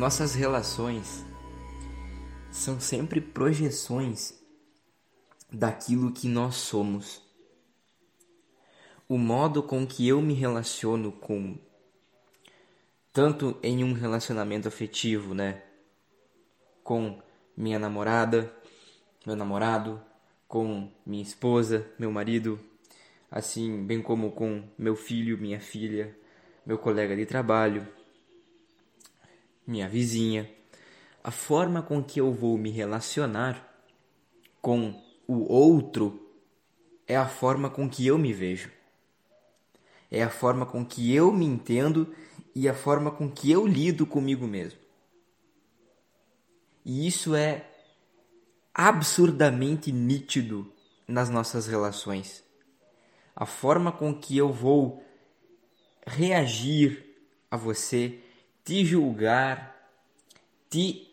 Nossas relações são sempre projeções daquilo que nós somos. O modo com que eu me relaciono com tanto em um relacionamento afetivo, né, com minha namorada, meu namorado, com minha esposa, meu marido, assim, bem como com meu filho, minha filha, meu colega de trabalho, minha vizinha, a forma com que eu vou me relacionar com o outro é a forma com que eu me vejo. É a forma com que eu me entendo e a forma com que eu lido comigo mesmo. E isso é absurdamente nítido nas nossas relações. A forma com que eu vou reagir a você, te julgar, te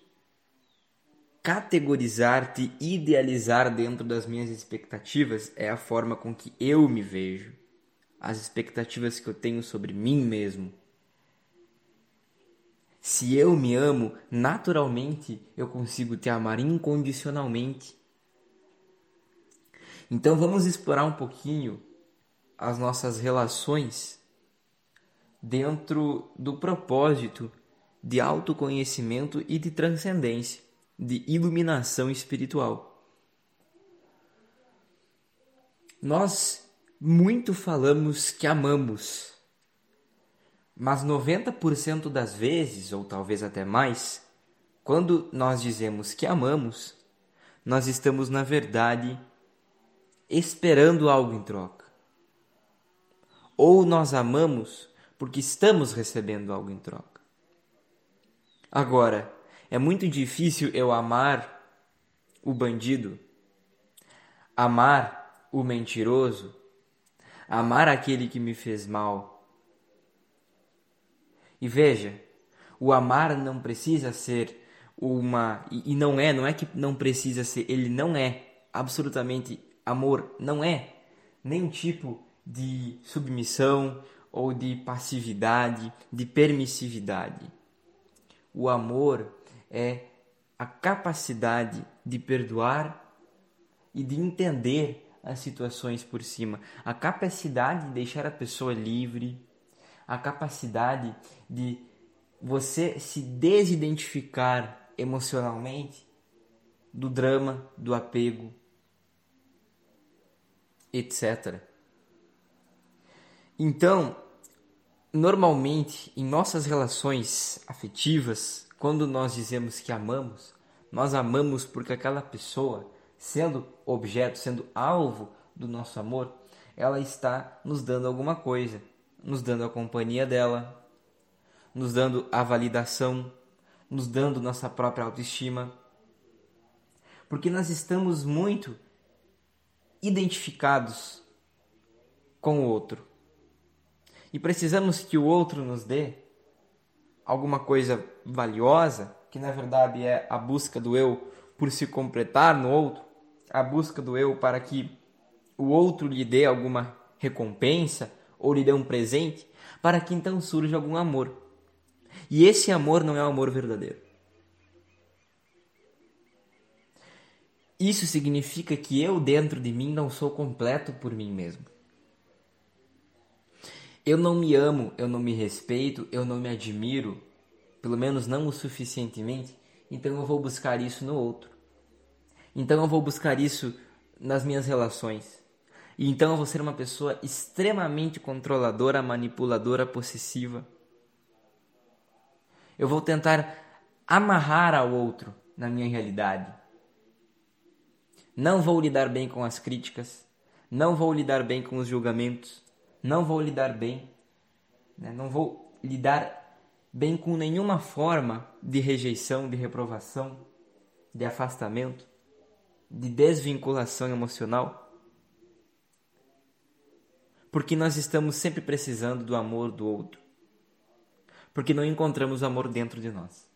categorizar, te idealizar dentro das minhas expectativas é a forma com que eu me vejo, as expectativas que eu tenho sobre mim mesmo. Se eu me amo, naturalmente eu consigo te amar incondicionalmente. Então vamos explorar um pouquinho as nossas relações dentro do propósito de autoconhecimento e de transcendência, de iluminação espiritual. Nós muito falamos que amamos, mas 90% das vezes, ou talvez até mais, quando nós dizemos que amamos, nós estamos na verdade esperando algo em troca. Ou nós amamos porque estamos recebendo algo em troca. Agora, é muito difícil eu amar o bandido, amar o mentiroso, amar aquele que me fez mal. E veja, o amar não precisa ser uma e não é, não é que não precisa ser, ele não é absolutamente amor, não é nenhum tipo de submissão ou de passividade, de permissividade. O amor é a capacidade de perdoar e de entender as situações por cima, a capacidade de deixar a pessoa livre, a capacidade de você se desidentificar emocionalmente do drama, do apego, etc. Então, normalmente em nossas relações afetivas, quando nós dizemos que amamos, nós amamos porque aquela pessoa, sendo objeto, sendo alvo do nosso amor, ela está nos dando alguma coisa, nos dando a companhia dela, nos dando a validação, nos dando nossa própria autoestima. Porque nós estamos muito identificados com o outro e precisamos que o outro nos dê alguma coisa valiosa, que na verdade é a busca do eu por se completar no outro, a busca do eu para que o outro lhe dê alguma recompensa ou lhe dê um presente, para que então surja algum amor. E esse amor não é o amor verdadeiro. Isso significa que eu dentro de mim não sou completo por mim mesmo eu não me amo, eu não me respeito, eu não me admiro, pelo menos não o suficientemente, então eu vou buscar isso no outro. Então eu vou buscar isso nas minhas relações. E então eu vou ser uma pessoa extremamente controladora, manipuladora, possessiva. Eu vou tentar amarrar ao outro na minha realidade. Não vou lidar bem com as críticas, não vou lidar bem com os julgamentos, não vou lidar bem, né? não vou lidar bem com nenhuma forma de rejeição, de reprovação, de afastamento, de desvinculação emocional. Porque nós estamos sempre precisando do amor do outro. Porque não encontramos amor dentro de nós.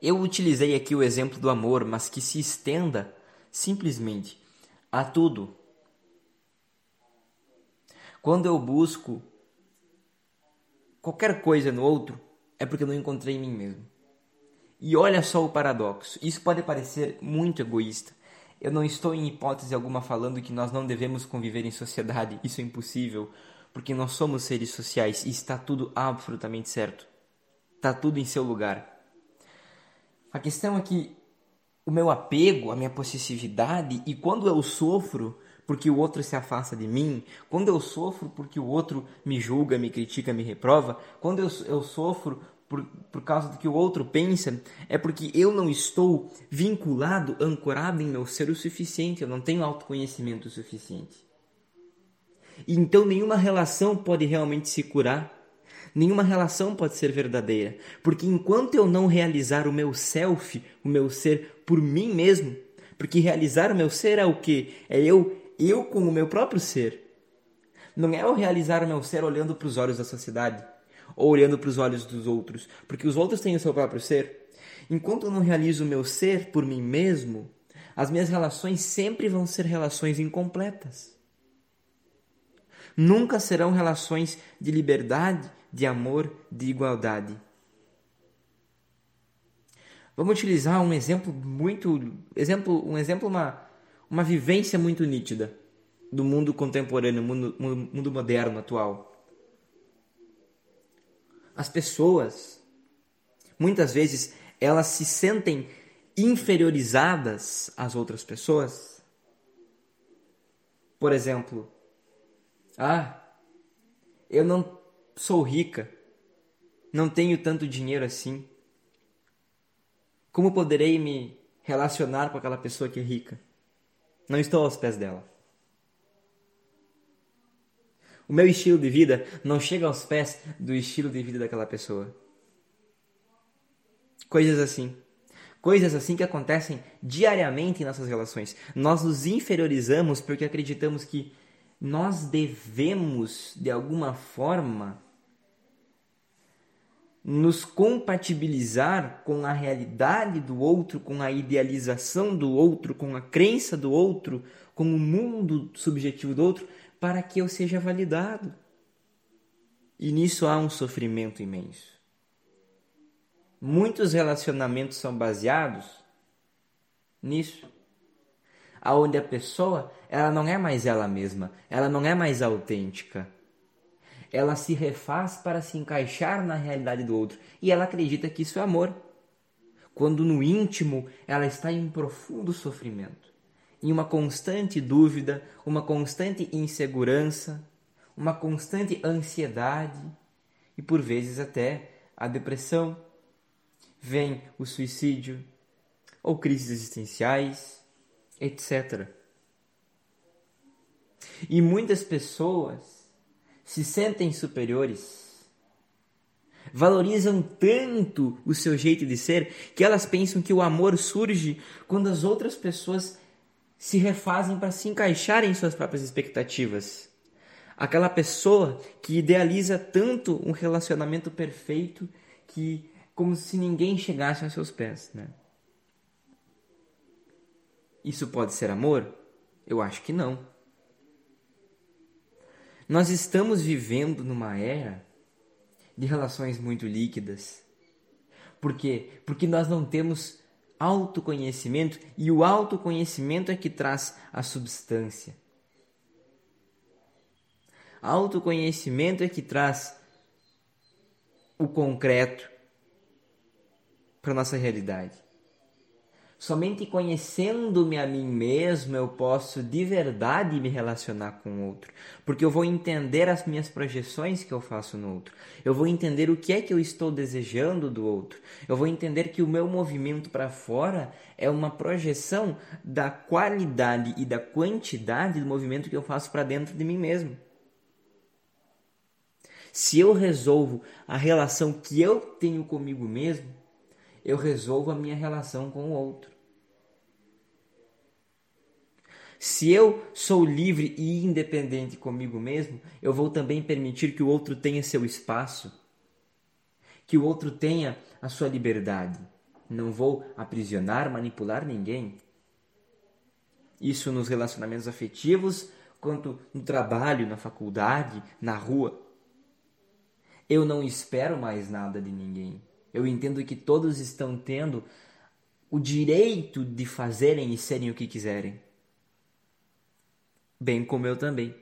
Eu utilizei aqui o exemplo do amor, mas que se estenda simplesmente a tudo quando eu busco qualquer coisa no outro, é porque eu não encontrei em mim mesmo. E olha só o paradoxo. Isso pode parecer muito egoísta. Eu não estou em hipótese alguma falando que nós não devemos conviver em sociedade. Isso é impossível, porque nós somos seres sociais e está tudo absolutamente certo. Está tudo em seu lugar. A questão é que o meu apego, a minha possessividade e quando eu sofro porque o outro se afasta de mim, quando eu sofro porque o outro me julga, me critica, me reprova, quando eu, eu sofro por, por causa do que o outro pensa, é porque eu não estou vinculado, ancorado em meu ser o suficiente, eu não tenho autoconhecimento o suficiente. Então nenhuma relação pode realmente se curar, nenhuma relação pode ser verdadeira, porque enquanto eu não realizar o meu self, o meu ser por mim mesmo, porque realizar o meu ser é o que? É eu, eu com o meu próprio ser. Não é eu realizar o meu ser olhando para os olhos da sociedade ou olhando para os olhos dos outros, porque os outros têm o seu próprio ser. Enquanto eu não realizo o meu ser por mim mesmo, as minhas relações sempre vão ser relações incompletas. Nunca serão relações de liberdade, de amor, de igualdade. Vamos utilizar um exemplo muito, exemplo, um exemplo uma uma vivência muito nítida do mundo contemporâneo, mundo, mundo moderno atual. As pessoas, muitas vezes, elas se sentem inferiorizadas às outras pessoas. Por exemplo, ah, eu não sou rica, não tenho tanto dinheiro assim. Como poderei me relacionar com aquela pessoa que é rica? Não estou aos pés dela. O meu estilo de vida não chega aos pés do estilo de vida daquela pessoa. Coisas assim. Coisas assim que acontecem diariamente em nossas relações. Nós nos inferiorizamos porque acreditamos que nós devemos, de alguma forma, nos compatibilizar com a realidade do outro, com a idealização do outro, com a crença do outro, com o mundo subjetivo do outro, para que eu seja validado. E nisso há um sofrimento imenso. Muitos relacionamentos são baseados nisso. Aonde a pessoa, ela não é mais ela mesma, ela não é mais autêntica ela se refaz para se encaixar na realidade do outro e ela acredita que isso é amor. Quando no íntimo ela está em profundo sofrimento, em uma constante dúvida, uma constante insegurança, uma constante ansiedade e por vezes até a depressão. Vem o suicídio ou crises existenciais, etc. E muitas pessoas se sentem superiores, valorizam tanto o seu jeito de ser que elas pensam que o amor surge quando as outras pessoas se refazem para se encaixarem em suas próprias expectativas. Aquela pessoa que idealiza tanto um relacionamento perfeito que como se ninguém chegasse aos seus pés, né? Isso pode ser amor? Eu acho que não. Nós estamos vivendo numa era de relações muito líquidas. Por quê? Porque nós não temos autoconhecimento e o autoconhecimento é que traz a substância. Autoconhecimento é que traz o concreto para nossa realidade. Somente conhecendo-me a mim mesmo eu posso de verdade me relacionar com o outro, porque eu vou entender as minhas projeções que eu faço no outro. Eu vou entender o que é que eu estou desejando do outro. Eu vou entender que o meu movimento para fora é uma projeção da qualidade e da quantidade do movimento que eu faço para dentro de mim mesmo. Se eu resolvo a relação que eu tenho comigo mesmo, eu resolvo a minha relação com o outro. Se eu sou livre e independente comigo mesmo, eu vou também permitir que o outro tenha seu espaço, que o outro tenha a sua liberdade. Não vou aprisionar, manipular ninguém. Isso nos relacionamentos afetivos, quanto no trabalho, na faculdade, na rua. Eu não espero mais nada de ninguém. Eu entendo que todos estão tendo o direito de fazerem e serem o que quiserem. Bem como eu também.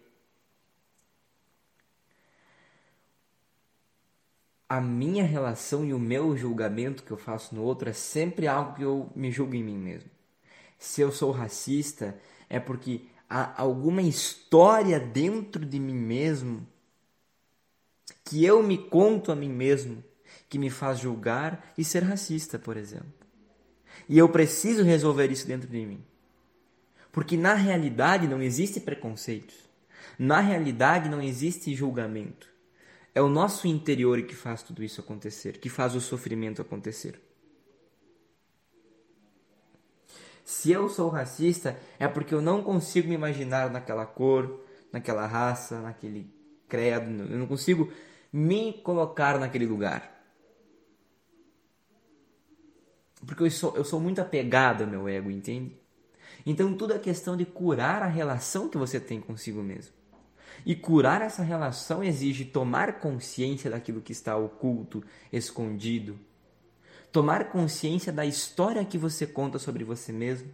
A minha relação e o meu julgamento que eu faço no outro é sempre algo que eu me julgo em mim mesmo. Se eu sou racista, é porque há alguma história dentro de mim mesmo que eu me conto a mim mesmo que me faz julgar e ser racista, por exemplo. E eu preciso resolver isso dentro de mim. Porque na realidade não existe preconceitos. Na realidade não existe julgamento. É o nosso interior que faz tudo isso acontecer, que faz o sofrimento acontecer. Se eu sou racista, é porque eu não consigo me imaginar naquela cor, naquela raça, naquele credo. Eu não consigo me colocar naquele lugar. Porque eu sou, eu sou muito apegado ao meu ego, entende? Então tudo é questão de curar a relação que você tem consigo mesmo. E curar essa relação exige tomar consciência daquilo que está oculto, escondido. Tomar consciência da história que você conta sobre você mesmo.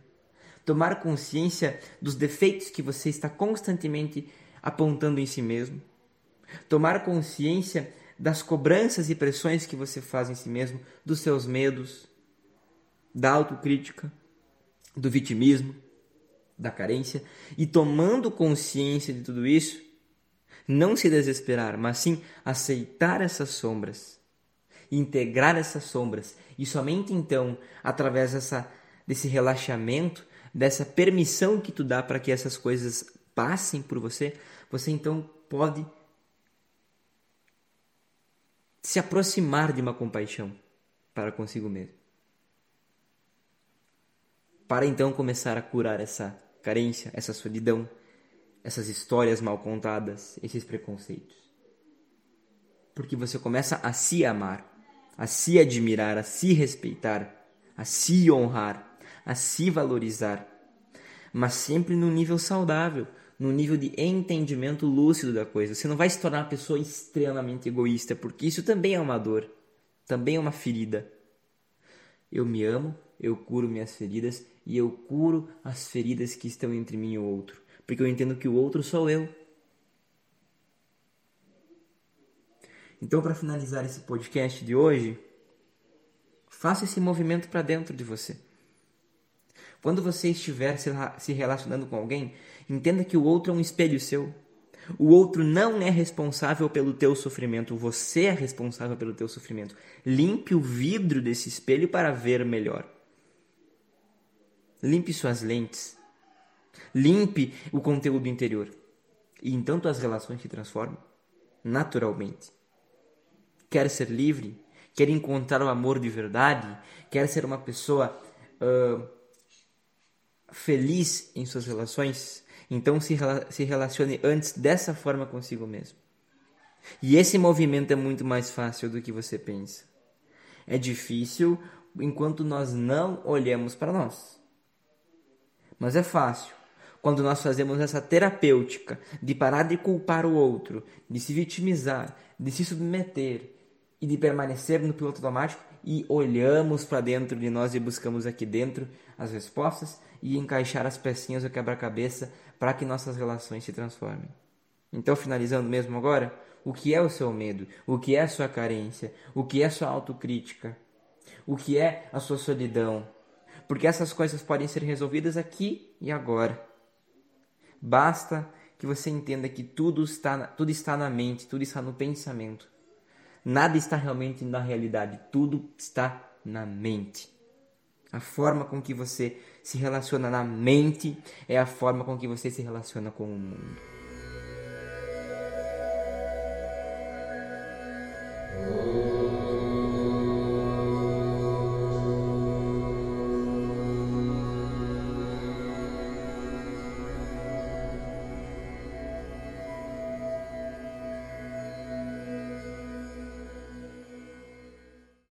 Tomar consciência dos defeitos que você está constantemente apontando em si mesmo. Tomar consciência das cobranças e pressões que você faz em si mesmo, dos seus medos, da autocrítica, do vitimismo, da carência, e tomando consciência de tudo isso, não se desesperar, mas sim aceitar essas sombras, integrar essas sombras, e somente então, através dessa, desse relaxamento, dessa permissão que tu dá para que essas coisas passem por você, você então pode se aproximar de uma compaixão para consigo mesmo para então começar a curar essa carência, essa solidão, essas histórias mal contadas, esses preconceitos. Porque você começa a se amar, a se admirar, a se respeitar, a se honrar, a se valorizar, mas sempre no nível saudável, no nível de entendimento lúcido da coisa. Você não vai se tornar uma pessoa extremamente egoísta, porque isso também é uma dor, também é uma ferida. Eu me amo, eu curo minhas feridas e eu curo as feridas que estão entre mim e o outro, porque eu entendo que o outro sou eu. Então, para finalizar esse podcast de hoje, faça esse movimento para dentro de você. Quando você estiver se relacionando com alguém, entenda que o outro é um espelho seu. O outro não é responsável pelo teu sofrimento, você é responsável pelo teu sofrimento. Limpe o vidro desse espelho para ver melhor. Limpe suas lentes. Limpe o conteúdo interior. E então tuas relações se transformam naturalmente. Quer ser livre? Quer encontrar o amor de verdade? Quer ser uma pessoa uh, feliz em suas relações? Então se, se relacione antes dessa forma consigo mesmo. E esse movimento é muito mais fácil do que você pensa. É difícil enquanto nós não olhamos para nós. Mas é fácil. Quando nós fazemos essa terapêutica de parar de culpar o outro, de se vitimizar, de se submeter e de permanecer no piloto automático e olhamos para dentro de nós e buscamos aqui dentro as respostas e encaixar as pecinhas do quebra-cabeça para que nossas relações se transformem. Então, finalizando mesmo agora, o que é o seu medo? O que é a sua carência? O que é a sua autocrítica? O que é a sua solidão? Porque essas coisas podem ser resolvidas aqui e agora. Basta que você entenda que tudo está, tudo está na mente, tudo está no pensamento. Nada está realmente na realidade, tudo está na mente. A forma com que você se relaciona na mente é a forma com que você se relaciona com o mundo.